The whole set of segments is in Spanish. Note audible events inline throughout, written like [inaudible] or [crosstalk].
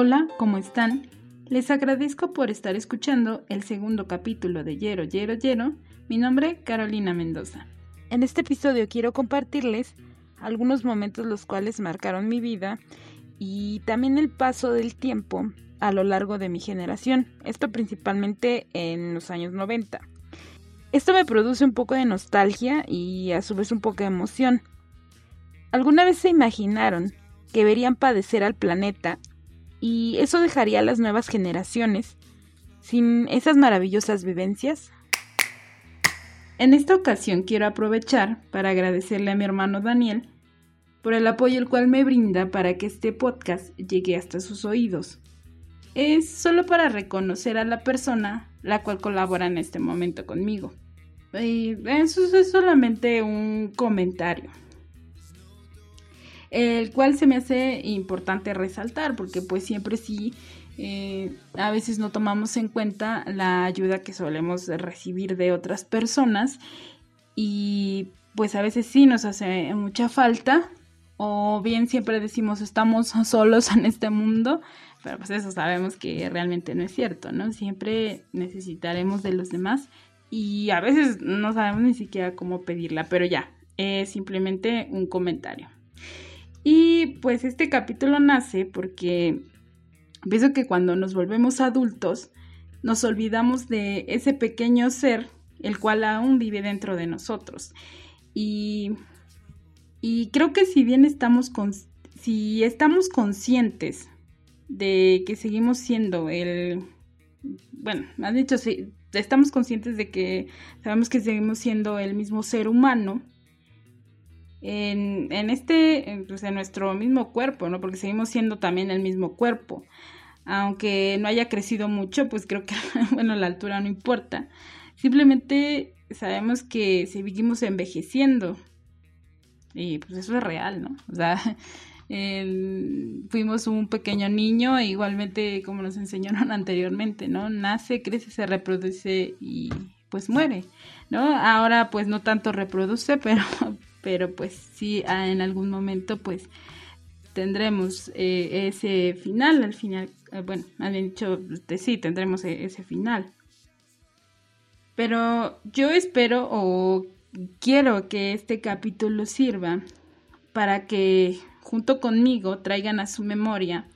Hola, ¿cómo están? Les agradezco por estar escuchando el segundo capítulo de Yero, Yero, Yero. Mi nombre, Carolina Mendoza. En este episodio quiero compartirles algunos momentos los cuales marcaron mi vida y también el paso del tiempo a lo largo de mi generación, esto principalmente en los años 90. Esto me produce un poco de nostalgia y a su vez un poco de emoción. ¿Alguna vez se imaginaron que verían padecer al planeta y eso dejaría a las nuevas generaciones sin esas maravillosas vivencias. En esta ocasión quiero aprovechar para agradecerle a mi hermano Daniel por el apoyo el cual me brinda para que este podcast llegue hasta sus oídos. Es solo para reconocer a la persona la cual colabora en este momento conmigo. Y eso es solamente un comentario el cual se me hace importante resaltar porque pues siempre sí eh, a veces no tomamos en cuenta la ayuda que solemos recibir de otras personas y pues a veces sí nos hace mucha falta o bien siempre decimos estamos [laughs] solos en este mundo, pero pues eso sabemos que realmente no es cierto, ¿no? Siempre necesitaremos de los demás y a veces no sabemos ni siquiera cómo pedirla, pero ya, es simplemente un comentario. Y pues este capítulo nace porque pienso que cuando nos volvemos adultos nos olvidamos de ese pequeño ser el cual aún vive dentro de nosotros. Y, y creo que si bien estamos, con, si estamos conscientes de que seguimos siendo el, bueno, has dicho, si estamos conscientes de que sabemos que seguimos siendo el mismo ser humano, en, en este, pues en nuestro mismo cuerpo, ¿no? Porque seguimos siendo también el mismo cuerpo. Aunque no haya crecido mucho, pues creo que, [laughs] bueno, la altura no importa. Simplemente sabemos que seguimos envejeciendo. Y pues eso es real, ¿no? O sea, [laughs] fuimos un pequeño niño, e igualmente como nos enseñaron [laughs] anteriormente, ¿no? Nace, crece, se reproduce y pues muere, ¿no? Ahora pues no tanto reproduce, pero, pero pues sí ah, en algún momento pues tendremos eh, ese final al final eh, bueno han dicho este, sí tendremos e, ese final. Pero yo espero o quiero que este capítulo sirva para que junto conmigo traigan a su memoria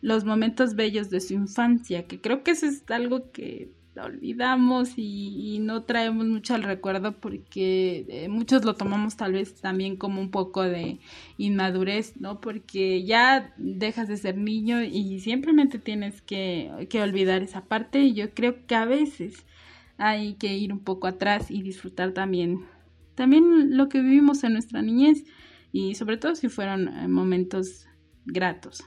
los momentos bellos de su infancia, que creo que eso es algo que olvidamos y, no traemos mucho al recuerdo porque eh, muchos lo tomamos tal vez también como un poco de inmadurez, ¿no? Porque ya dejas de ser niño y simplemente tienes que, que olvidar esa parte y yo creo que a veces hay que ir un poco atrás y disfrutar también, también lo que vivimos en nuestra niñez y sobre todo si fueron eh, momentos gratos.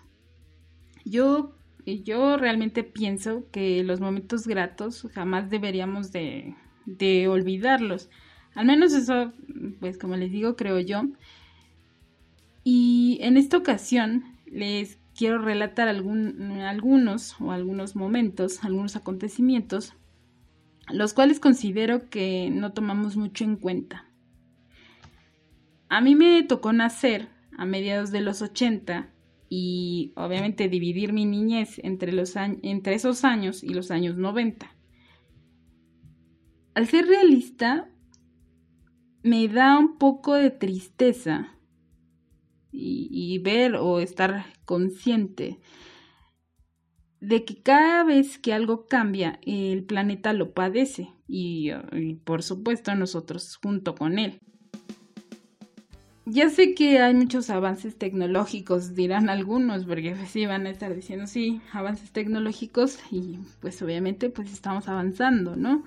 Yo yo realmente pienso que los momentos gratos jamás deberíamos de, de olvidarlos. Al menos eso, pues como les digo, creo yo. Y en esta ocasión les quiero relatar algunos o algunos momentos, algunos acontecimientos, los cuales considero que no tomamos mucho en cuenta. A mí me tocó nacer a mediados de los 80 y obviamente dividir mi niñez entre, los entre esos años y los años 90. Al ser realista, me da un poco de tristeza y, ver o estar consciente de que cada vez que algo cambia, el planeta lo padece y por supuesto nosotros junto con él. Ya sé que hay muchos avances tecnológicos, dirán algunos, porque pues, sí van a estar diciendo, sí, avances tecnológicos y pues obviamente pues estamos avanzando, ¿no?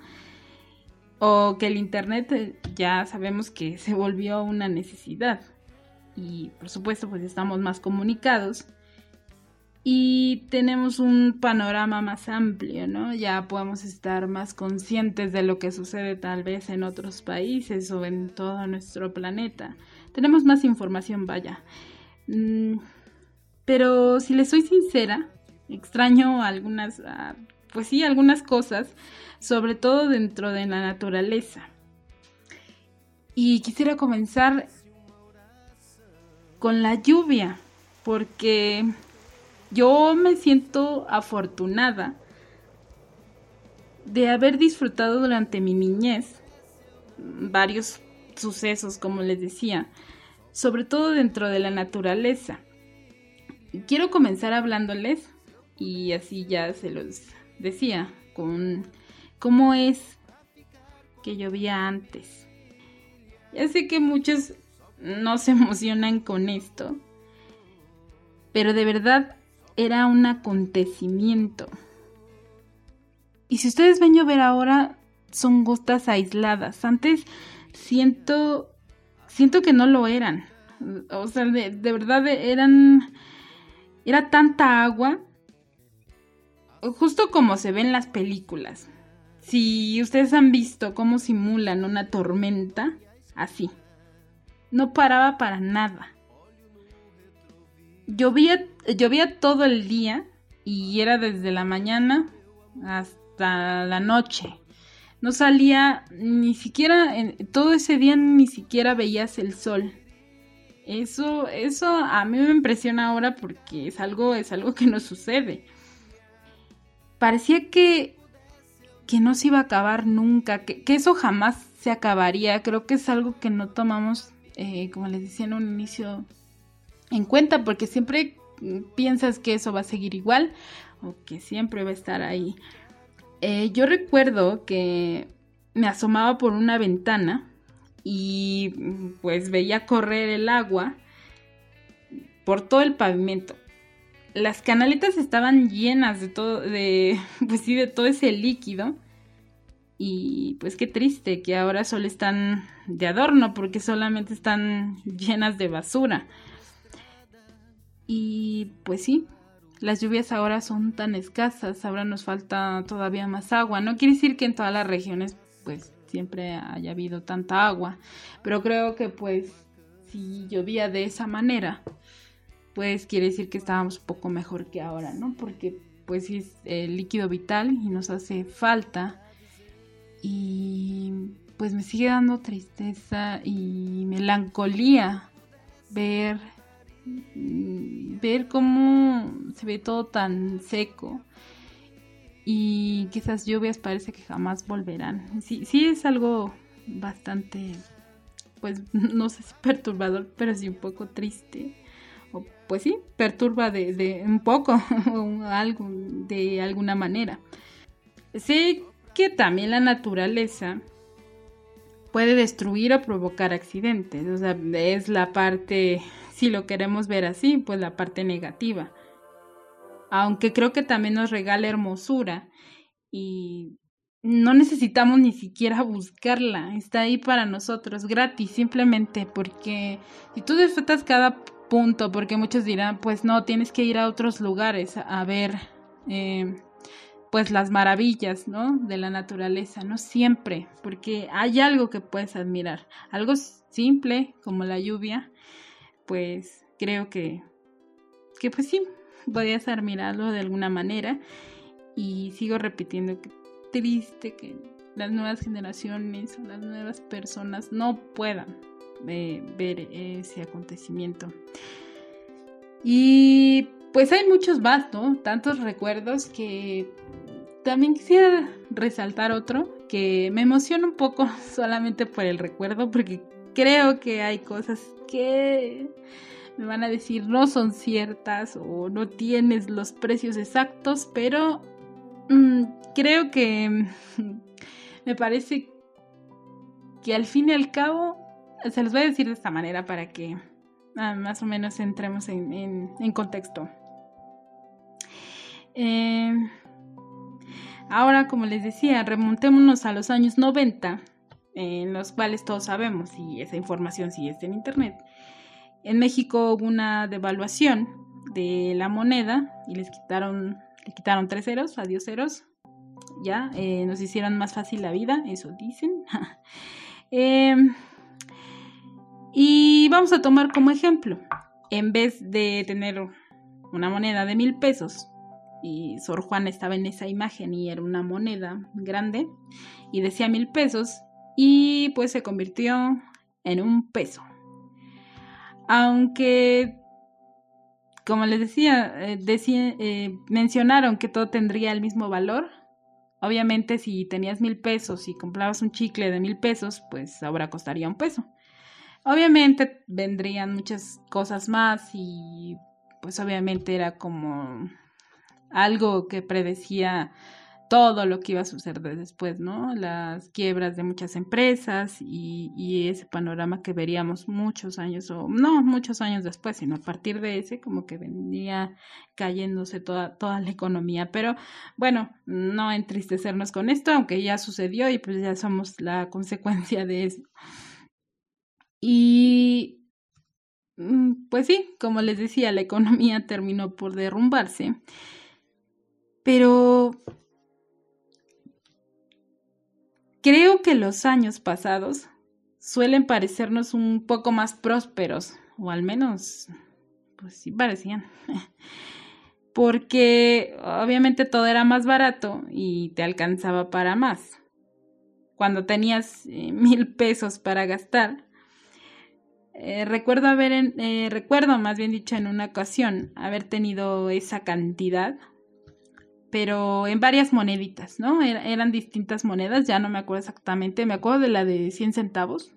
O que el Internet eh, ya sabemos que se volvió una necesidad y por supuesto pues estamos más comunicados y tenemos un panorama más amplio, ¿no? Ya podemos estar más conscientes de lo que sucede tal vez en otros países o en todo nuestro planeta tenemos más información, vaya. Mm, pero si les soy sincera, extraño algunas, ah, pues sí, algunas cosas, sobre todo dentro de la naturaleza. Y quisiera comenzar con la lluvia, porque yo me siento afortunada de haber disfrutado durante mi niñez varios sucesos, como les decía, sobre todo dentro de la naturaleza. Quiero comenzar hablándoles, y así ya se los decía, con cómo es que llovía antes. Ya sé que muchos no se [laughs] emocionan con esto, pero de verdad era un acontecimiento. Y si ustedes ven llover ahora, son gotas aisladas. Antes siento, siento que no lo eran. O sea, de, de verdad eran, era tanta agua, justo como se ve en las películas. Si ustedes han visto cómo simulan una tormenta, así. No paraba para nada. Llovía, llovía todo el día y era desde la mañana hasta la noche. No salía ni siquiera, todo ese día ni siquiera veías el sol. Eso, eso a mí me impresiona ahora porque es algo, es algo que no sucede. Parecía que, que no se iba a acabar nunca, que, eso jamás se acabaría. Creo que es algo que no tomamos, eh, como les decía en un inicio, en cuenta porque siempre piensas que eso va a seguir igual o que siempre va a estar ahí. Eh, yo recuerdo que me asomaba por una ventana y pues veía correr el agua por todo el pavimento. Las canaletas estaban llenas de todo, de, [laughs] pues sí, de todo ese líquido. Y pues qué triste que ahora solo están de adorno porque solamente están llenas de basura. Y pues sí, las lluvias ahora son tan escasas, ahora nos falta todavía más agua. No quiere decir que en todas las regiones pues siempre haya habido tanta agua, pero creo que pues si llovía de esa manera, pues quiere decir que estábamos un poco mejor que ahora, ¿no? Porque pues es el líquido vital y nos hace falta. Y pues me sigue dando tristeza y melancolía ver ver cómo se ve todo tan seco y esas lluvias parece que jamás volverán. Sí, sí es algo bastante, pues [laughs] no sé si perturbador, pero sí un poco triste. O, pues sí, perturba de, de un poco [laughs] o algo de alguna manera. Sé que también la naturaleza puede destruir o provocar accidentes. O sea, es la parte si lo queremos ver así, pues la parte negativa. Aunque creo que también nos regala hermosura y no necesitamos ni siquiera buscarla, está ahí para nosotros, gratis, simplemente porque si tú disfrutas cada punto, porque muchos dirán, pues no, tienes que ir a otros lugares a ver, eh, pues las maravillas, ¿no? De la naturaleza, no siempre, porque hay algo que puedes admirar, algo simple como la lluvia, pues creo que, que pues sí, podías admirarlo de alguna manera. Y sigo repitiendo que triste que las nuevas generaciones las nuevas personas no puedan eh, ver ese acontecimiento. Y pues hay muchos más, ¿no? Tantos recuerdos que también quisiera resaltar otro que me emociona un poco [laughs] solamente por el recuerdo porque creo que hay cosas que me van a decir no son ciertas o no tienes los precios exactos, pero mm, creo que me parece que al fin y al cabo se los voy a decir de esta manera para que ah, más o menos entremos en, contexto. Eh, ahora, como les decía, remontémonos a los años 90 en los cuales todos sabemos, y esa información sí está en Internet. En México hubo una devaluación de la moneda y les quitaron, le quitaron tres ceros, adiós ceros. Ya, eh, nos hicieron más fácil la vida, eso dicen. [laughs] Em, y vamos a tomar como ejemplo, en vez de tener una moneda de mil pesos, y Sor Juan estaba en esa imagen y era una moneda grande y decía mil pesos, y pues se convirtió en un peso. Aunque como les decía, eh, eh, mencionaron que todo tendría el mismo valor. Obviamente si tenías mil pesos y comprabas un chicle de mil pesos, pues ahora costaría un peso. Obviamente vendrían muchas cosas más y pues obviamente era como algo que predecía todo lo que iba a suceder después, ¿no? Las quiebras de muchas empresas y, ese panorama que veríamos muchos años, o no muchos años después, sino a partir de ese, como que venía cayéndose toda, toda la economía. Pero bueno, no entristecernos con esto, aunque ya sucedió y pues ya somos la consecuencia de eso. Y mm, pues sí, como les decía, la economía terminó por derrumbarse. Pero Creo que los años pasados suelen parecernos un poco más prósperos, o al menos, pues sí parecían. [laughs] Porque obviamente todo era más barato y te alcanzaba para más. Cuando tenías eh, [laughs] mil pesos para gastar, eh, recuerdo haber, eh, recuerdo más bien dicho en una ocasión, haber tenido esa cantidad pero en varias moneditas, ¿no? eran distintas monedas, ya no me acuerdo exactamente, me acuerdo de la de 100 centavos,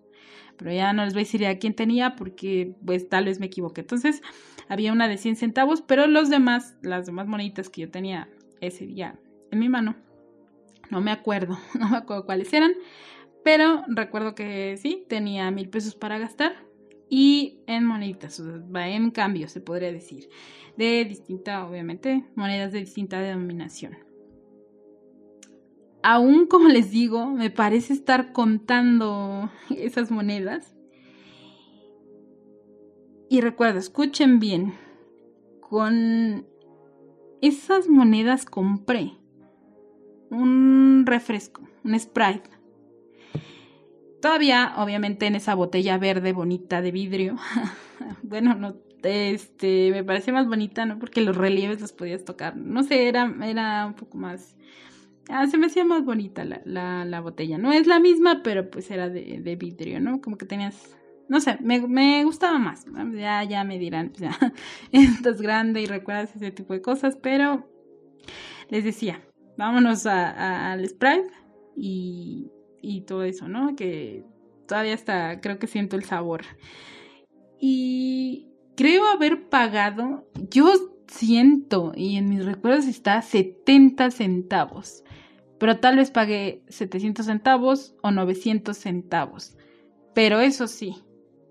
pero ya no les voy a decir a quién tenía porque pues tal vez me equivoqué. Entonces había una de 100 centavos, pero los demás, las demás moneditas que yo tenía ese día en mi mano, no me acuerdo, [laughs] no me acuerdo cuáles eran, pero recuerdo que sí, tenía mil pesos para gastar y en moneditas, en cambio se podría decir de distinta, obviamente, monedas de distinta denominación. Aún como les digo, me parece estar contando esas monedas. Y recuerdo, escuchen bien, con esas monedas compré un refresco, un Sprite. Todavía, obviamente, en esa botella verde bonita de vidrio. [laughs] bueno, no este, me parecía más bonita, ¿no? Porque los relieves los podías tocar. No sé, era, era un poco más... Ah, se me hacía más bonita la, la, botella. No es la misma, pero pues era de, de vidrio, ¿no? Como que tenías... No sé, me, me gustaba más. Ya, ya me dirán, ya, [laughs] estás grande y recuerdas ese tipo de cosas, pero les decía, vámonos al Sprite y, y todo eso, ¿no? Que todavía está, creo que siento el sabor. Y, creo haber pagado, yo siento, y en mis recuerdos está 70 centavos, pero tal vez pagué 700 centavos o 900 centavos. Pero eso sí,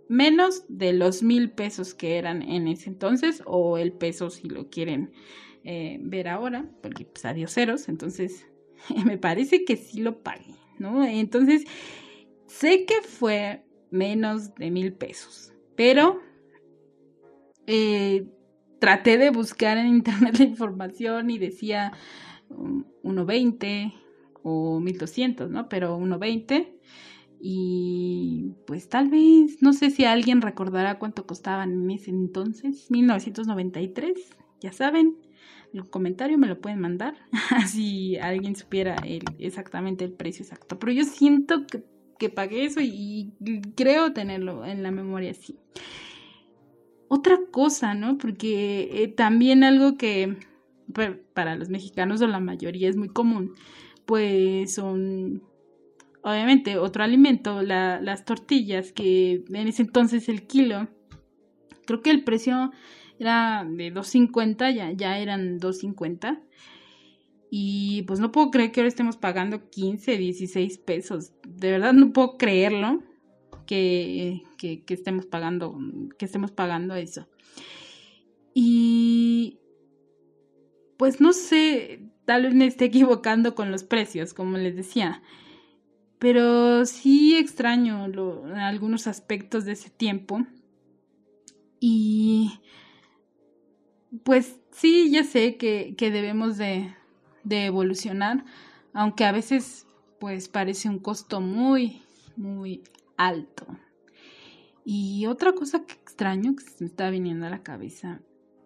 menos de los mil pesos que eran en ese entonces, o el peso si lo quieren eh, ver ahora, porque pues adiós ceros, entonces [laughs] me parece que sí lo pagué, ¿no? Entonces, sé que fue menos de mil pesos, pero eh, traté de buscar en internet [laughs] la información y decía 1.20 o 1200, ¿no? Pero 1.20 y pues tal vez, no sé si alguien recordará cuánto costaban en ese entonces, 1993, ya saben, el comentario me lo pueden mandar, [laughs] si alguien supiera exactamente el precio exacto, pero yo siento que, que pagué eso y, y creo tenerlo en la memoria así otra cosa, ¿no? Porque eh, también algo que para los mexicanos o la mayoría es muy común, pues son obviamente otro alimento, las tortillas, que en ese entonces el kilo, creo que el precio era de 2.50, ya, ya eran 2.50. Y pues no puedo creer que ahora estemos pagando 15, 16 pesos. De verdad no puedo creerlo que, estemos pagando, que estemos pagando eso. Y pues no sé, tal vez me esté equivocando con los precios, como les decía, pero sí extraño algunos aspectos de ese tiempo. Y pues sí, ya sé que, debemos de, de, evolucionar, aunque a veces pues parece un costo muy, muy alto. Y otra cosa que extraño que se me está viniendo a la cabeza.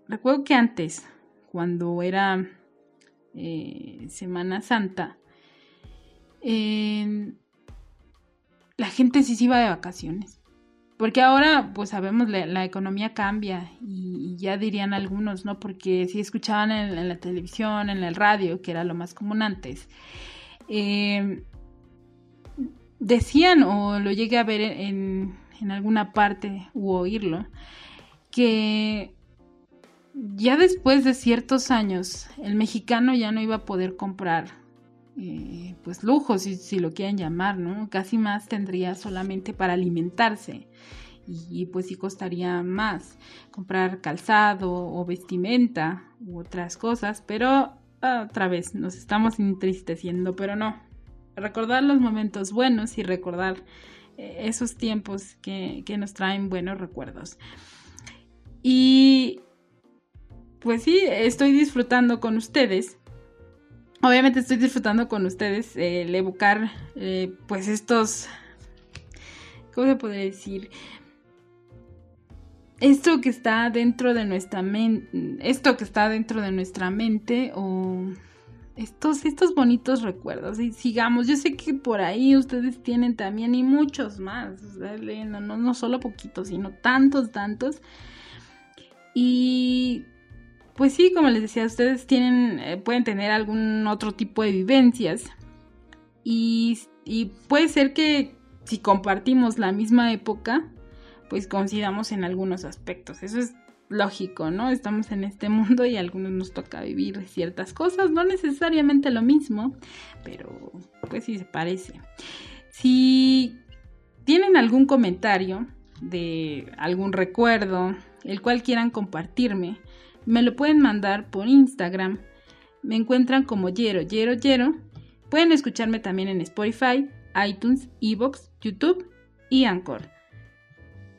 Recuerdo que antes, cuando era eh, Semana Santa, la gente sí se iba de vacaciones. porque ahora, pues sabemos, la, economía cambia y, ya dirían algunos, ¿no? Porque si escuchaban en, la televisión, en el radio, que era lo más común antes, eh, decían, o lo llegué a ver en, en alguna parte u oírlo, que ya después de ciertos años el mexicano ya no iba a poder comprar eh, pues lujos, si, si, lo quieren llamar, ¿no? Casi más tendría solamente para alimentarse y, pues sí costaría más comprar calzado o vestimenta u otras cosas, pero otra vez nos estamos entristeciendo, pero no, recordar los momentos buenos y recordar eh, esos tiempos que, que nos traen buenos recuerdos. Y pues sí, estoy disfrutando con ustedes. Obviamente estoy disfrutando con ustedes el evocar eh, pues estos, ¿cómo se puede decir? Esto que está dentro de nuestra mente, esto que está dentro de nuestra mente o estos, estos bonitos recuerdos y sigamos. Yo sé que por ahí ustedes tienen también y muchos más, no, no, no solo poquitos, sino tantos, tantos. Y pues sí, como les decía, ustedes tienen, eh, pueden tener algún otro tipo de vivencias. Y, y, puede ser que si compartimos la misma época, pues coincidamos en algunos aspectos. Eso es lógico, ¿no? Estamos en este mundo y a algunos nos toca vivir ciertas cosas, no necesariamente lo mismo, pero pues sí se parece. Si tienen algún comentario de algún recuerdo, el cual quieran compartirme, me lo pueden mandar por Instagram. Me encuentran como Yero, Yero, Yero. Pueden escucharme también en Spotify, iTunes, Evox, YouTube y Anchor.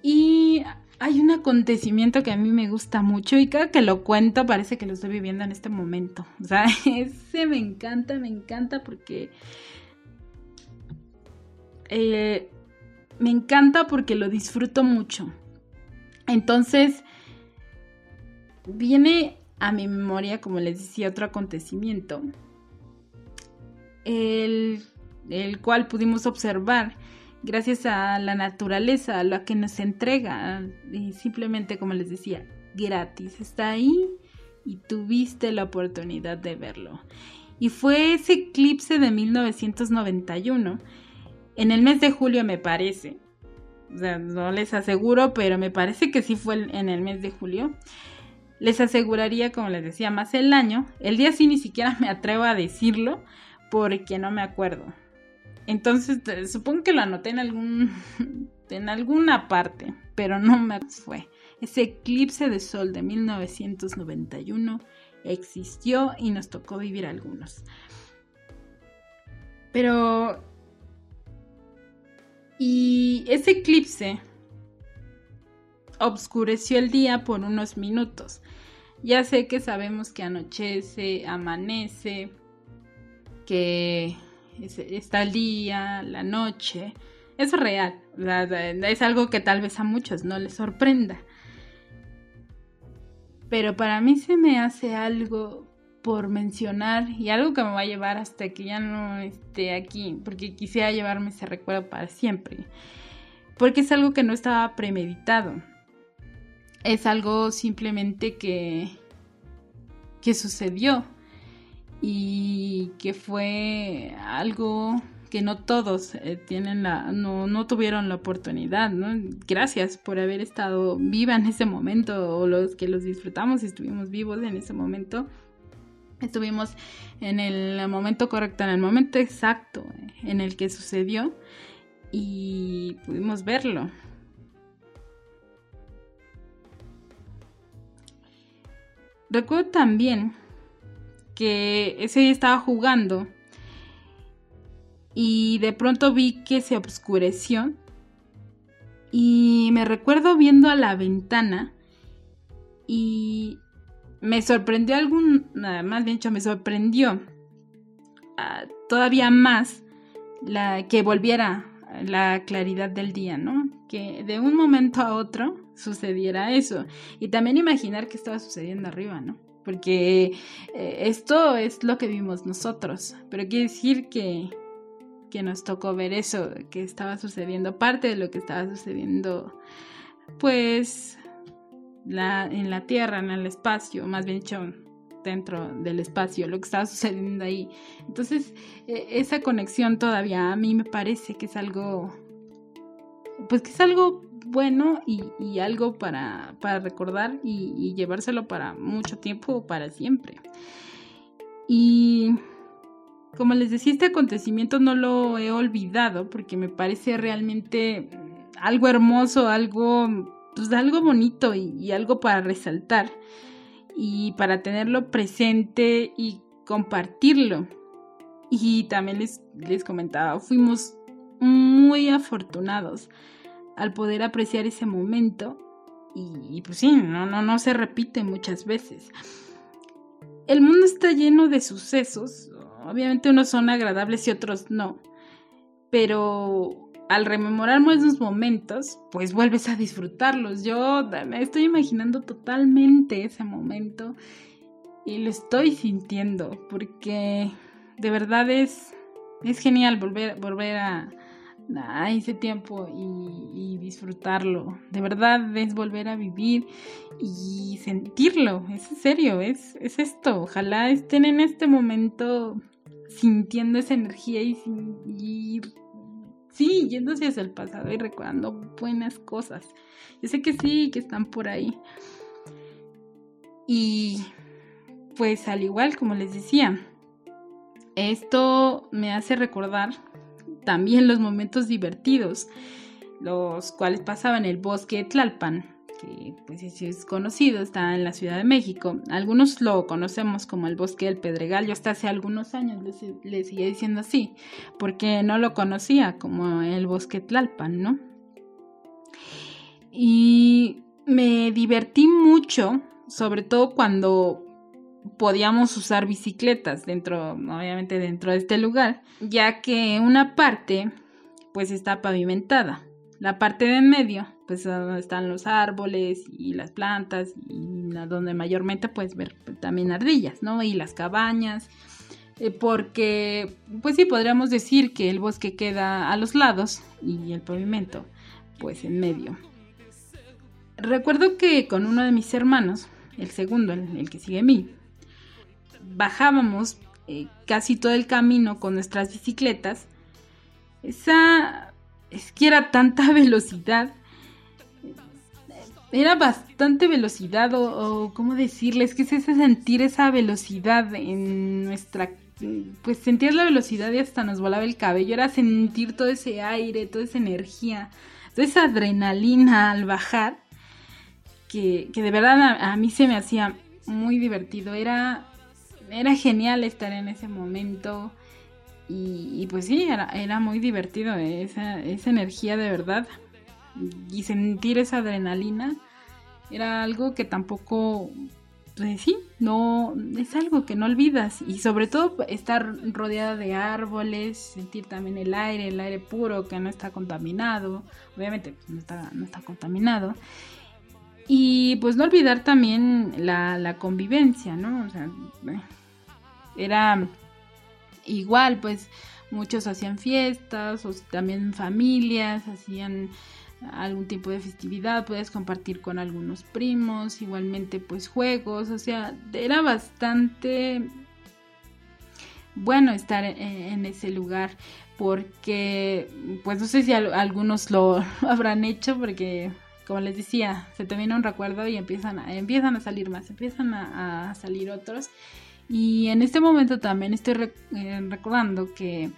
Y hay un acontecimiento que a mí me gusta mucho y cada que lo cuento parece que lo estoy viviendo en este momento. O sea, [laughs] ese me encanta, me encanta porque... Eh, me encanta porque lo disfruto mucho. Entonces, viene a mi memoria, como les decía, otro acontecimiento, el, el cual pudimos observar gracias a la naturaleza, a lo que nos entrega, y simplemente, como les decía, gratis, está ahí y tuviste la oportunidad de verlo. Y fue ese eclipse de 1991, en el mes de julio me parece, o sea, no les aseguro, pero me parece que sí fue en el mes de julio. Les aseguraría, como les decía, más el año. El día sí ni siquiera [laughs] me atrevo a decirlo porque no me acuerdo. Entonces, supongo que lo anoté en algún [laughs] en alguna parte, pero no me fue. Ese eclipse de sol de 1991 existió y nos tocó vivir algunos. Pero y ese eclipse obscureció el día por unos minutos. Ya sé que sabemos que anochece, amanece, que está el día, la noche. Es real, es algo que tal vez a muchos no les sorprenda. Pero para mí se me hace algo por mencionar y algo que me va a llevar hasta que ya no esté aquí, porque quisiera llevarme ese recuerdo para siempre, porque es algo que no estaba premeditado, es algo simplemente que, que sucedió y que fue algo que no todos eh, tienen la, no, no, tuvieron la oportunidad, ¿no? Gracias por haber estado viva en ese momento, o los que los disfrutamos y estuvimos vivos en ese momento. Estuvimos en el momento correcto, en el momento exacto en el que sucedió y pudimos verlo. Recuerdo también que ese día estaba jugando y de pronto vi que se oscureció y me recuerdo viendo a la ventana y me sorprendió algún, más bien dicho, me sorprendió ah, todavía más la que volviera la claridad del día, ¿no? Que de un momento a otro sucediera eso. Y también imaginar qué estaba sucediendo arriba, ¿no? Porque eh, esto es lo que vimos nosotros, pero quiere decir que, que nos tocó ver eso que estaba sucediendo, parte de lo que estaba sucediendo, pues, en la Tierra, en el espacio, más bien dicho, dentro del espacio, lo que estaba sucediendo ahí. Entonces, e, esa conexión todavía a mí me parece que es algo, pues que es algo bueno y, algo para, para recordar y, y, llevárselo para mucho tiempo o para siempre. Y como les decía, este acontecimiento no lo he olvidado porque me parece realmente algo hermoso, algo, pues, algo bonito y, algo para resaltar y para tenerlo presente y compartirlo. Y también les, les comentaba, fuimos muy afortunados al poder apreciar ese momento y, pues sí, no, no, no se repite muchas veces. El mundo está lleno de sucesos, obviamente unos son agradables y otros no, pero al rememorar esos momentos, pues vuelves a disfrutarlos. Yo me estoy imaginando totalmente ese momento y lo estoy sintiendo porque de verdad es, es genial volver, volver a, a ese tiempo y, disfrutarlo. De verdad es volver a vivir y sentirlo. Es serio, es, es esto. Ojalá estén en este momento sintiendo esa energía y, y sí, yéndose hacia el pasado y recordando buenas cosas. Yo sé que sí, que están por ahí. Y pues al igual como les decía, esto me hace recordar también los momentos divertidos, los cuales pasaban en el bosque Tlalpan, que pues es conocido, está en la Ciudad de México. Algunos lo conocemos como el bosque del Pedregal, yo hasta hace algunos años le, seguía diciendo así, porque no lo conocía como el bosque Tlalpan, ¿no? Y me divertí mucho, sobre todo cuando podíamos usar bicicletas dentro, obviamente dentro de este lugar, ya que una parte pues está pavimentada. La parte de en medio, pues donde están los árboles y las plantas y donde mayormente puedes ver también ardillas, ¿no? Y las cabañas, eh, porque pues sí podríamos decir que el bosque queda a los lados y el pavimento pues en medio. Recuerdo que con uno de mis hermanos, el segundo, el, que sigue a mí, bajábamos eh, casi todo el camino con nuestras bicicletas. Esa es que era tanta [laughs] velocidad. Era bastante velocidad o, cómo decirles, que es ese sentir esa velocidad en nuestra pues sentir la velocidad y hasta nos volaba el cabello, era sentir todo ese aire, toda esa energía, toda esa adrenalina al bajar, que, de verdad a, mí se me hacía muy divertido, era era genial estar en ese momento. Y, pues sí, era, muy divertido esa, esa, energía de verdad. Y sentir esa adrenalina era algo que tampoco, pues sí, no, es algo que no olvidas. Y sobre todo estar rodeada de árboles, sentir también el aire, el aire puro que no está contaminado. Obviamente pues, no, está, no está contaminado. Y pues no olvidar también la, la convivencia, ¿no? O sea, era igual, pues muchos hacían fiestas o también familias, hacían algún tipo de festividad, puedes compartir con algunos primos, igualmente pues juegos, o sea, era bastante bueno estar en, ese lugar porque pues no sé si algunos lo [laughs] habrán hecho porque como les decía, se te viene un recuerdo y empiezan a, empiezan a salir más, empiezan a salir otros y en este momento también estoy eh, recordando que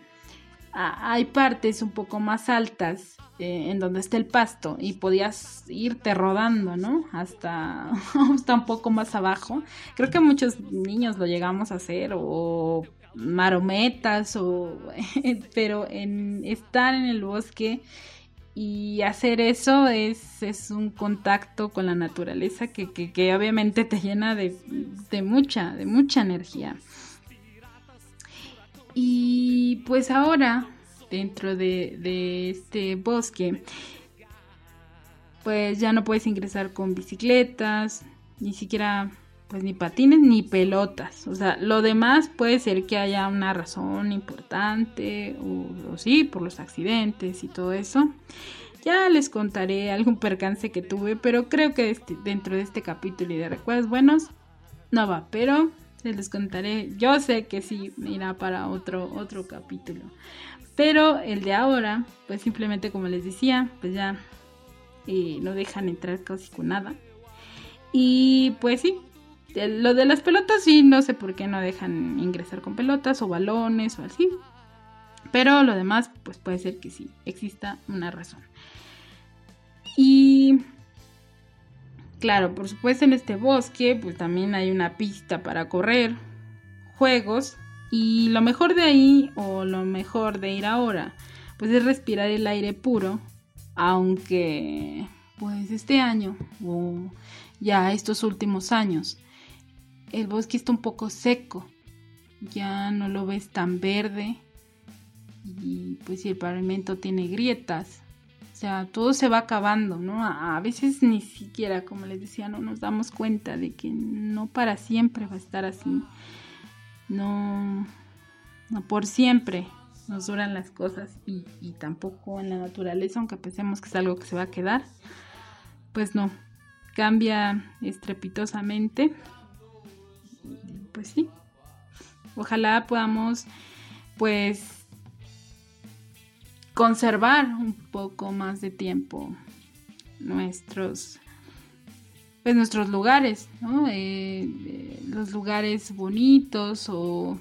hay partes un poco más altas eh, en donde está el pasto y podías irte rodando, ¿no? Hasta, [laughs] hasta un poco más abajo. Creo que muchos niños lo llegamos a hacer o marometas o [laughs] pero en estar en el bosque y hacer eso es, es, un contacto con la naturaleza que, obviamente te llena de, mucha, de mucha energía. Y pues ahora, dentro de, de este bosque, pues ya no puedes ingresar con bicicletas, ni siquiera pues ni patines ni pelotas. O sea, lo demás puede ser que haya una razón importante o, sí, por los accidentes y todo eso. Ya les contaré algún percance que tuve, pero creo que este, dentro de este capítulo y de recuerdos buenos no va, pero les contaré. Yo sé que sí irá para otro otro capítulo. Pero el de ahora, pues simplemente como les decía, pues ya eh, no dejan entrar casi con nada. Y pues sí, lo de las pelotas sí, no sé por qué no dejan ingresar con pelotas o balones o así. Pero lo demás, pues puede ser que sí, exista una razón. Y claro, por supuesto en este bosque, pues también hay una pista para correr, juegos. Y lo mejor de ahí, o lo mejor de ir ahora, pues es respirar el aire puro. Aunque, pues este año, o ya estos últimos años, el bosque está un poco seco, ya no lo ves tan verde y pues si el pavimento tiene grietas, o sea, todo se va acabando, ¿no? A, veces ni siquiera, como les decía, no nos damos cuenta de que no para siempre va a estar así, no, no por siempre nos duran las cosas y, y tampoco en la naturaleza, aunque pensemos que es algo que se va a quedar, pues no, cambia estrepitosamente pues sí, ojalá podamos pues conservar un poco más de tiempo nuestros pues nuestros lugares, ¿no? Eh, eh, los lugares bonitos o,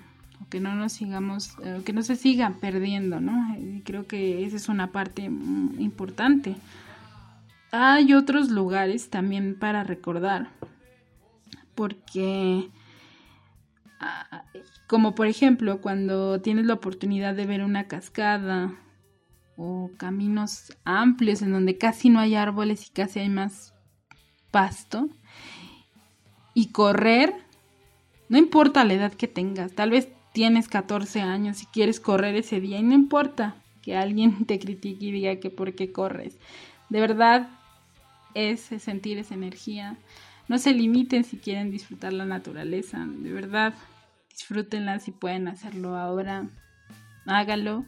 que no nos sigamos, eh, que no se sigan perdiendo, ¿no? creo que esa es una parte importante. Hay otros lugares también para recordar, porque como por ejemplo cuando tienes la oportunidad de ver una cascada o caminos amplios en donde casi no hay árboles y casi hay más pasto y correr, no importa la edad que tengas, tal vez tienes 14 años y quieres correr ese día y no importa que alguien [laughs] te critique y diga que por qué corres. De verdad es sentir esa energía. No se limiten si quieren disfrutar la naturaleza, de verdad disfrútenla si pueden hacerlo ahora, hágalo.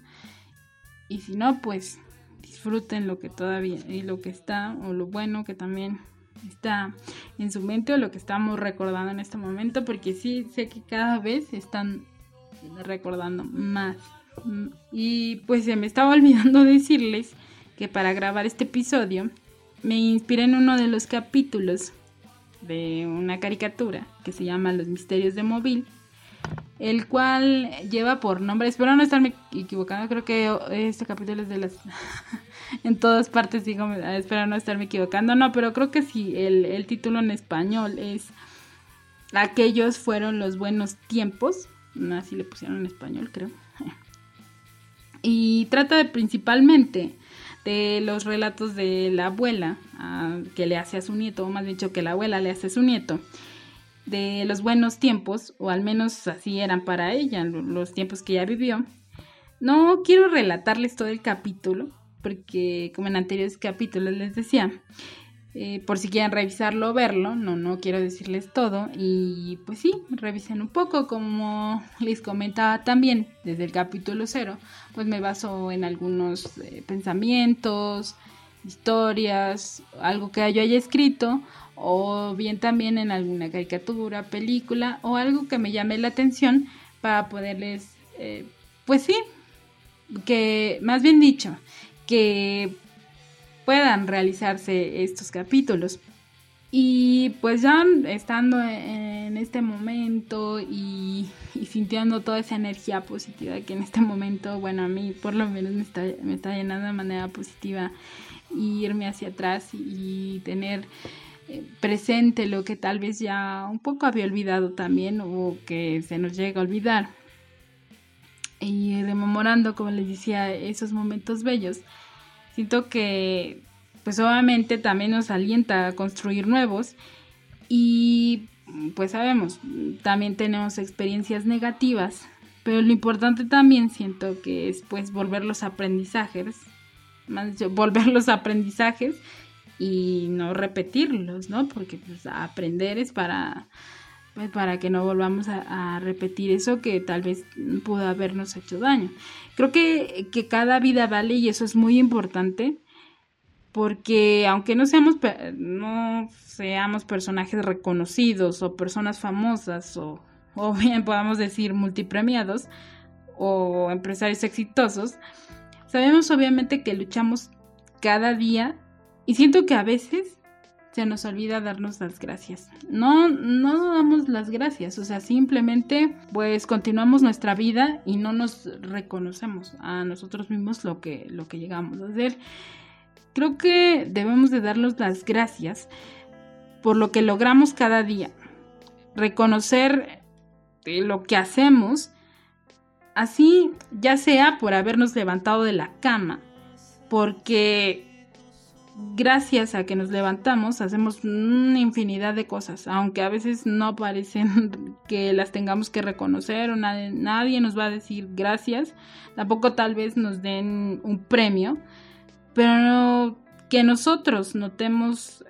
Y si no, pues disfruten lo que todavía y lo que está o lo bueno que también está en su mente o lo que estamos recordando en este momento, porque sí sé que cada vez están recordando más. Y pues se me estaba [laughs] olvidando decirles que para grabar este episodio me inspiré en uno de los capítulos de una caricatura que se llama Los Misterios de Móvil el cual lleva por nombre, espero no estarme equivocando, creo que este capítulo es de las... [laughs] en todas partes digo, espero no estarme equivocando, no, pero creo que sí, el, título en español es Aquellos fueron los buenos tiempos, así le pusieron en español, creo. [laughs] Y trata de, principalmente de los relatos de la abuela que le hace a su nieto, o más dicho que la abuela le hace a su nieto de los buenos tiempos, o al menos así eran para ella, los tiempos que ella vivió. No quiero relatarles todo el capítulo, porque como en anteriores capítulos les decía, eh, por si quieren revisarlo verlo, no, no quiero decirles todo. Y pues sí, revisen un poco, como les comentaba también desde el capítulo cero, pues me baso en algunos eh, pensamientos, historias, algo que yo haya escrito o bien también en alguna caricatura, película o algo que me llame la atención para poderles, eh, pues sí, que más bien dicho, que puedan realizarse estos capítulos. Y pues ya estando en este momento y, sintiendo toda esa energía positiva que en este momento, bueno, a mí por lo menos me está, me está llenando de manera positiva irme hacia atrás y tener eh, presente lo que tal vez ya un poco había olvidado también o que se nos llega a olvidar. Y rememorando, como les decía, esos momentos bellos, siento que pues obviamente también nos alienta a construir nuevos y pues sabemos, también tenemos experiencias negativas, pero lo importante también siento que es pues volver los aprendizajes, volver los aprendizajes y no repetirlos, ¿no? Porque pues, aprender es para para que no volvamos a, repetir eso que tal vez pudo habernos hecho daño. Creo que, que cada vida vale y eso es muy importante porque aunque no seamos, no seamos personajes reconocidos o personas famosas o, o [laughs] bien podamos decir multipremiados o empresarios exitosos, sabemos obviamente que luchamos cada día y siento que a veces se nos olvida darnos las gracias. No, no damos las gracias, o sea, simplemente pues continuamos nuestra vida y no nos reconocemos a nosotros mismos lo que, lo que llegamos a hacer. Creo que debemos de darnos las gracias por lo que logramos cada día. Reconocer lo que hacemos, así ya sea por habernos levantado de la cama, porque gracias a que nos levantamos hacemos una infinidad de cosas, aunque a veces no parecen [laughs] que las tengamos que reconocer o nadie, nadie, nos va a decir gracias, tampoco tal vez nos den un premio, pero que nosotros notemos,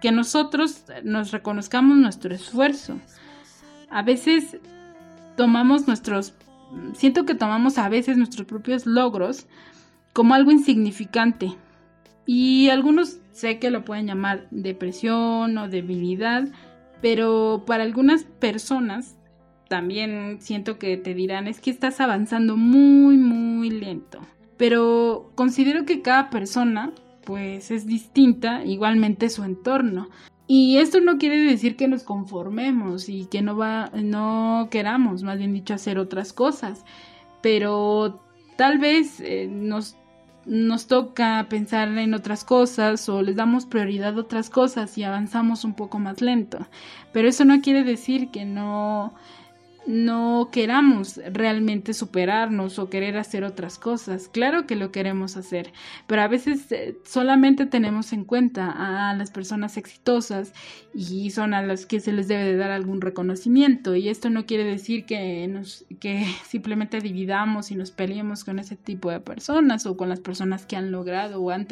que nosotros nos reconozcamos nuestro esfuerzo. A veces tomamos nuestros, siento que tomamos a veces nuestros propios logros como algo insignificante y algunos sé que lo pueden llamar depresión o debilidad, pero para algunas personas también siento que te dirán es que estás avanzando muy muy lento. Pero considero que cada persona pues es distinta, igualmente su entorno. Y esto no quiere decir que nos conformemos y que no va no queramos, más bien dicho, hacer otras cosas, pero tal vez eh, nos nos toca pensar en otras cosas o les damos prioridad a otras cosas y avanzamos un poco más lento. Pero eso no quiere decir que no no queramos realmente superarnos o querer hacer otras cosas. Claro que lo queremos hacer, pero a veces eh, solamente tenemos en cuenta a las personas exitosas y son a las que se les debe de dar algún reconocimiento. Y esto no quiere decir que, nos, que [laughs] simplemente dividamos y nos peleemos con ese tipo de personas o con las personas que han logrado o han,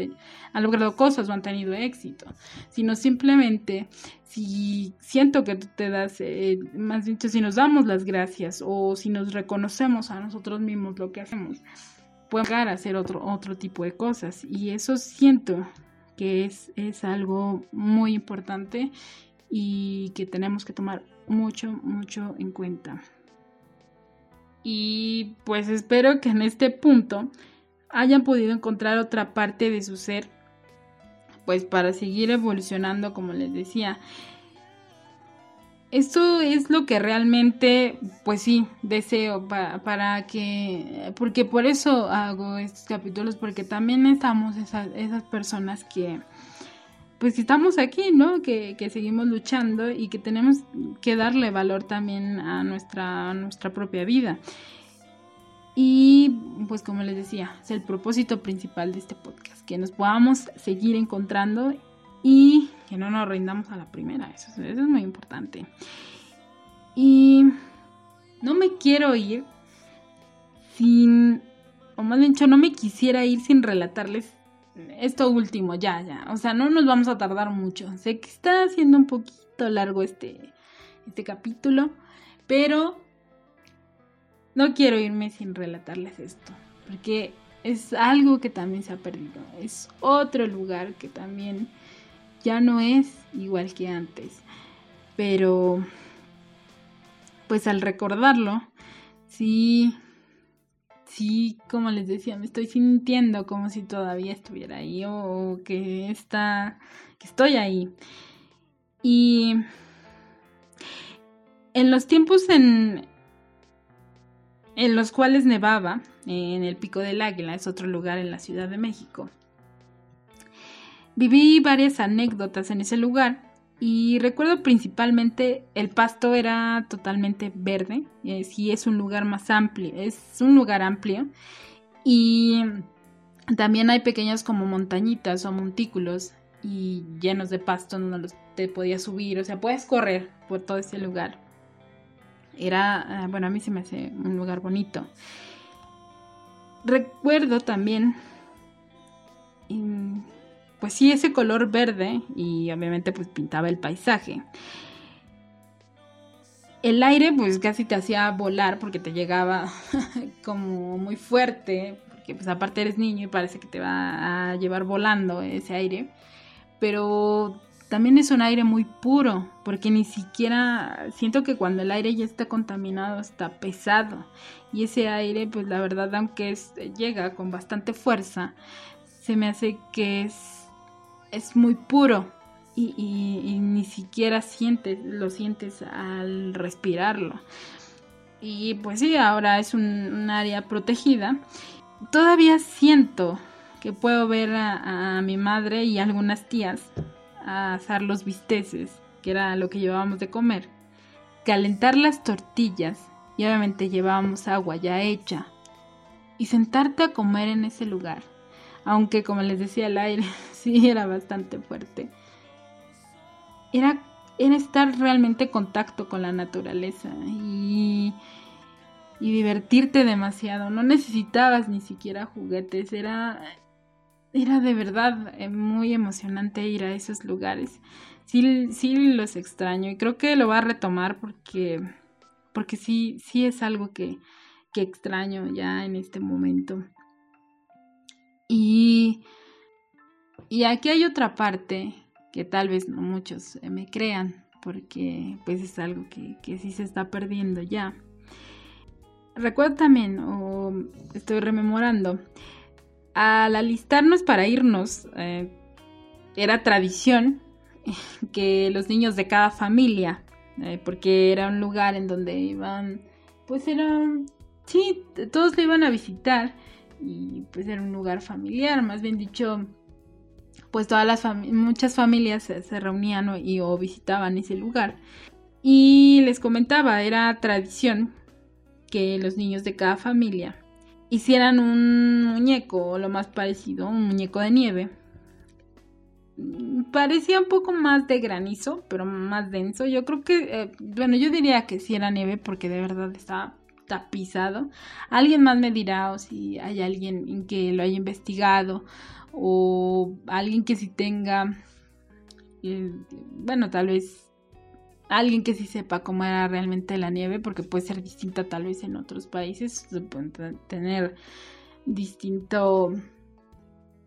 han logrado cosas o han tenido éxito, sino simplemente si siento que tú te das, eh, más dicho, si nos damos las gracias o si nos reconocemos a nosotros mismos lo que hacemos, podemos llegar a hacer otro, otro tipo de cosas. Y eso siento que es, es algo muy importante y que tenemos que tomar mucho, mucho en cuenta. Y pues espero que en este punto hayan podido encontrar otra parte de su ser pues para seguir evolucionando, como les decía. Esto es lo que realmente, pues sí, deseo para, que, porque por eso hago estos capítulos, porque también estamos esas, esas personas que, pues estamos aquí, ¿no? Que, que, seguimos luchando y que tenemos que darle valor también a nuestra, a nuestra propia vida. Y pues como les decía, es el propósito principal de este podcast, que nos podamos seguir encontrando y que no nos rindamos a la primera, eso, es muy importante. Y no me quiero ir sin, o más bien no me quisiera ir sin relatarles esto último, ya, ya, o sea, no nos vamos a tardar mucho, sé que está siendo un poquito largo este, este capítulo, pero no quiero irme sin relatarles esto, porque es algo que también se ha perdido. Es otro lugar que también ya no es igual que antes. Pero, pues al recordarlo, sí, sí, como les decía, me estoy sintiendo como si todavía estuviera ahí o que está, que estoy ahí. Y en los tiempos en, en los cuales nevaba en el Pico del Águila, es otro lugar en la Ciudad de México. Viví varias anécdotas en ese lugar y recuerdo principalmente el pasto era totalmente verde, sí es un lugar más amplio, es un lugar amplio y también hay pequeñas como montañitas o montículos y llenos de pasto donde te podías subir, o sea, puedes correr por todo ese lugar. Era, ah, bueno, a mí se me hace un lugar bonito. Recuerdo también, pues sí, ese color verde y obviamente pues pintaba el paisaje. el aire pues casi te hacía volar porque te llegaba [laughs] como muy fuerte, porque pues aparte eres niño y parece que te va a llevar volando ese aire, pero también es un aire muy puro, porque ni siquiera siento que cuando el aire ya está contaminado está pesado y ese aire pues la verdad aunque llega con bastante fuerza, se me hace que es, es muy puro y, ni siquiera sientes, lo sientes al respirarlo. Y pues sí, ahora es un, área protegida. Todavía siento que puedo ver a, a mi madre y algunas tías a asar los bisteces, que era lo que llevábamos de comer, calentar las tortillas y obviamente llevábamos agua ya hecha y sentarte a comer en ese lugar. Aunque como les decía el aire [laughs] sí era bastante fuerte. Era, era estar realmente en contacto con la naturaleza y, y divertirte demasiado. No necesitabas ni siquiera juguetes, era era de verdad eh, muy emocionante ir a esos lugares. Sí, sí los extraño y creo que lo voy a retomar porque, porque sí, sí es algo que, que extraño ya en este momento. Y, y aquí hay otra parte que tal vez no muchos eh, me crean porque pues es algo que, que sí se está perdiendo ya. Recuerdo también, o estoy rememorando, al alistarnos para irnos, eh, era tradición [laughs] que los niños de cada familia, eh, porque era un lugar en donde iban, pues eran, sí, todos le iban a visitar y pues era un lugar familiar, más bien dicho, pues todas las muchas familias se, reunían y o visitaban ese lugar. Y les comentaba, era tradición que los niños de cada familia hicieran un muñeco, lo más parecido, un muñeco de nieve. Parecía un poco más de granizo, pero más denso. Yo creo que, eh, bueno, yo diría que sí era nieve porque de verdad estaba tapizado. Alguien más me dirá o si hay alguien que lo haya investigado o alguien que sí tenga, eh, bueno, tal vez alguien que sí sepa cómo era realmente la nieve, porque puede ser distinta tal vez en otros países, tener distinto...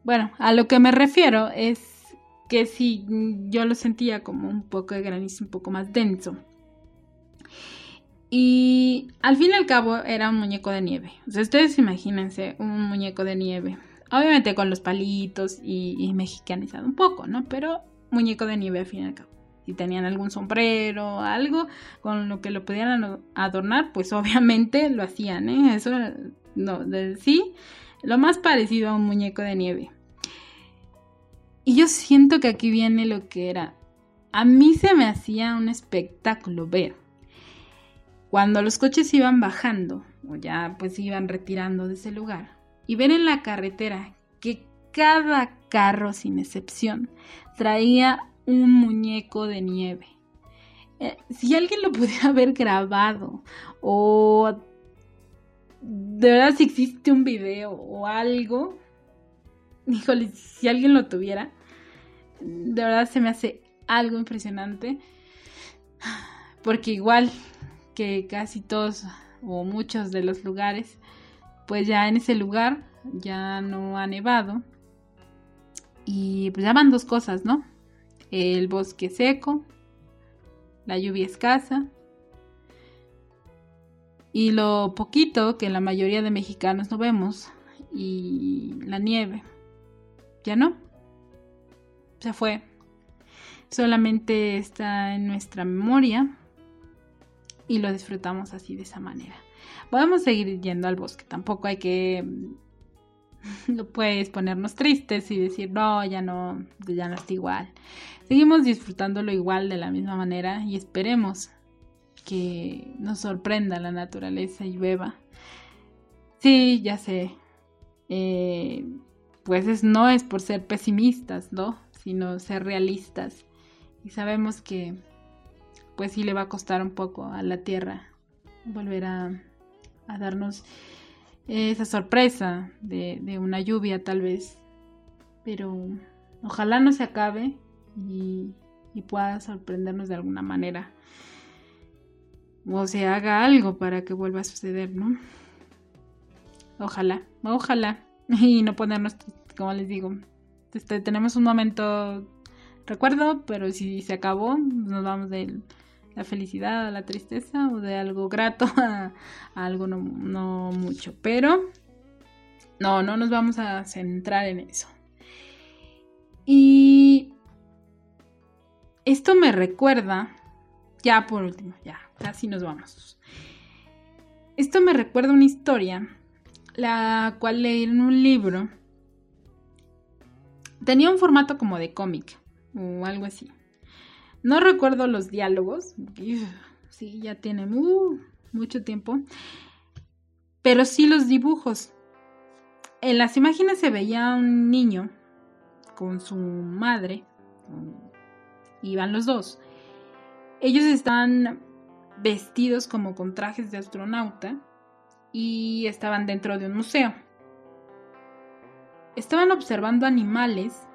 Bueno, a lo que me refiero es que si yo lo sentía como un poco de granizo, un poco más denso. Y al fin y al cabo era un muñeco de nieve. O sea, ustedes imagínense un muñeco de nieve. Obviamente con los palitos y mexicanizado un poco, ¿no? Pero muñeco de nieve al fin y al cabo si tenían algún sombrero, algo con lo que lo pudieran adornar, pues [laughs] obviamente lo hacían, ¿eh? Eso no, sí, lo más parecido a un muñeco de nieve. Y yo siento que aquí viene lo que era. A mí se me hacía un espectáculo ver. Cuando los coches iban bajando, o ya pues iban retirando de ese lugar, y ver en la carretera que cada carro, sin excepción, traía un muñeco de nieve. Eh, si alguien lo [laughs] pudiera haber grabado o de verdad si existe un video o algo, híjole, si alguien lo tuviera, de verdad se me hace algo impresionante. Porque igual que casi todos o muchos de los lugares, pues ya en ese lugar ya no ha nevado. Y pues ya van dos cosas, ¿no? El bosque seco, la lluvia escasa y lo poquito que la mayoría de mexicanos no vemos y la nieve. Ya no. Se fue. Solamente está en nuestra memoria y lo disfrutamos así de esa manera. Podemos seguir yendo al bosque, tampoco hay que puedes ponernos tristes y decir, no, ya no, ya no está igual. Seguimos disfrutándolo igual de la misma manera y esperemos que nos sorprenda la naturaleza y beba. Sí, ya sé. Eh, pues es, no es por ser pesimistas, ¿no? Sino ser realistas. Y sabemos que pues sí le va a costar un poco a la tierra volver a, a darnos esa sorpresa de, una lluvia tal vez. Pero ojalá no se acabe y, pueda sorprendernos de alguna manera. o se haga algo para que vuelva a suceder, ¿no? Ojalá, ojalá. [laughs] Y no ponernos, como les digo, este, tenemos un momento, recuerdo, pero si se acabó, nos vamos de la felicidad la tristeza o de algo grato [laughs] a, algo no, no mucho. Pero no, no nos vamos a centrar en eso. Y esto me recuerda, ya por último, ya, así nos vamos. Esto me recuerda una historia, la cual leí en un libro. Tenía un formato como de cómic o algo así. No recuerdo los diálogos, sí, ya tiene mucho tiempo, pero sí los dibujos. En las imágenes se veía un niño con su madre, iban los dos. Ellos están vestidos como con trajes de astronauta y estaban dentro de un museo. Estaban observando animales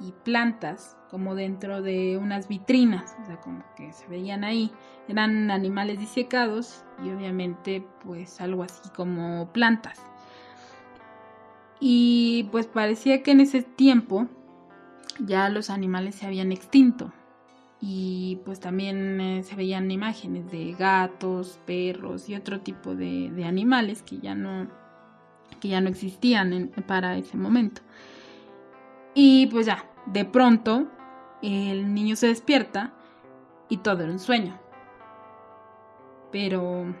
y plantas como dentro de unas vitrinas, o sea, como que se veían ahí. Eran animales disecados y obviamente pues algo así como plantas. Y pues parecía que en ese tiempo ya los animales se habían extinto y pues también eh, se veían imágenes de gatos, perros y otro tipo de, animales que ya no, que ya no existían para ese momento. Y pues ya, de pronto el niño se despierta y todo era un sueño. Pero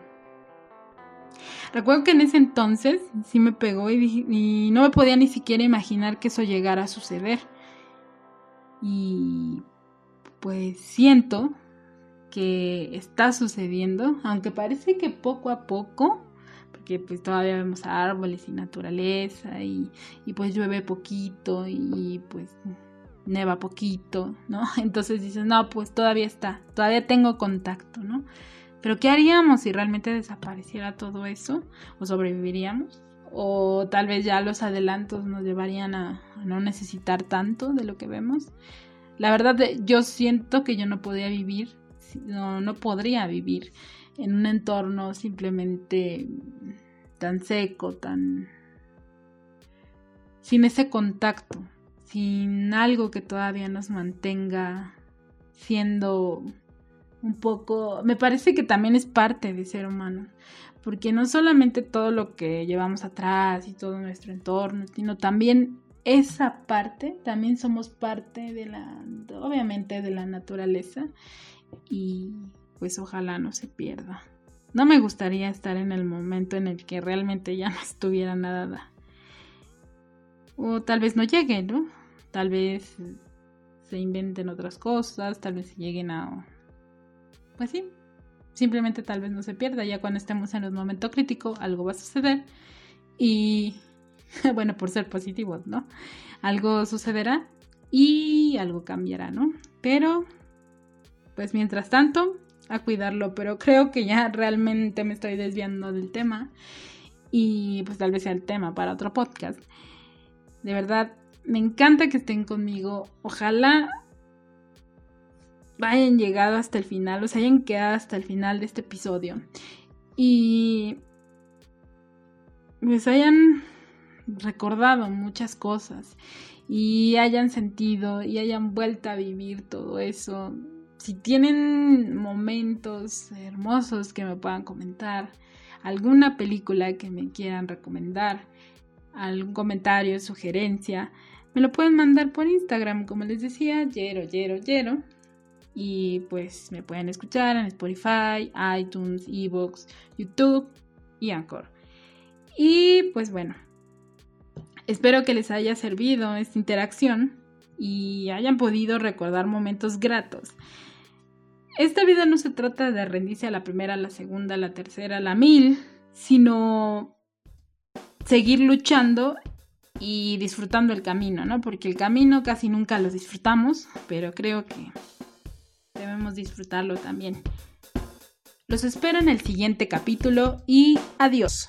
recuerdo que en ese entonces sí me pegó y, y no me podía ni siquiera imaginar que eso llegara a suceder. Y pues siento que está sucediendo, aunque parece que poco a poco, porque pues todavía vemos árboles y naturaleza y, pues llueve poquito y pues neva poquito, ¿no? [laughs] Entonces dices, no, pues todavía está, todavía tengo contacto, ¿no? Pero ¿qué haríamos si realmente desapareciera todo eso? ¿O sobreviviríamos? ¿O tal vez ya los adelantos nos llevarían a no necesitar tanto de lo que vemos? La verdad, yo siento que yo no podría vivir, no, no podría vivir en un entorno simplemente tan seco, tan... sin ese contacto, sin algo que todavía nos mantenga siendo un poco... Me parece que también es parte de ser humano, porque no solamente todo lo que llevamos atrás y todo nuestro entorno, sino también esa parte, también somos parte de la, obviamente, de la naturaleza y pues ojalá no se pierda. No me gustaría estar en el momento en el que realmente ya no estuviera nada. O tal vez no llegue, ¿no? Tal vez se inventen otras cosas, tal vez se lleguen a... Pues sí, simplemente tal vez no se pierda. Ya cuando estemos en un momento crítico, algo va a suceder. Y [laughs] bueno, por ser positivos, ¿no? Algo sucederá y algo cambiará, ¿no? Pero, pues mientras tanto, a cuidarlo, pero creo que ya realmente me estoy desviando del tema y pues tal vez sea el tema para otro podcast. De verdad, me encanta que estén conmigo. Ojalá hayan llegado hasta el final, o hayan quedado hasta el final de este episodio. Y pues hayan recordado muchas cosas y hayan sentido y hayan vuelto a vivir todo eso. Si tienen momentos hermosos que me puedan comentar, alguna película que me quieran recomendar, algún comentario, sugerencia, me lo pueden mandar por Instagram, como les decía, yero, yero, yero. Y pues me pueden escuchar en Spotify, iTunes, Evox, YouTube y Anchor. Y pues bueno, Espero que les haya servido esta interacción y hayan podido recordar momentos gratos. Esta vida no se trata de rendirse a la primera, la segunda, a la tercera, la mil, sino seguir luchando y disfrutando el camino, ¿no? Porque el camino casi nunca lo disfrutamos, pero creo que debemos disfrutarlo también. Los espero en el siguiente capítulo y adiós.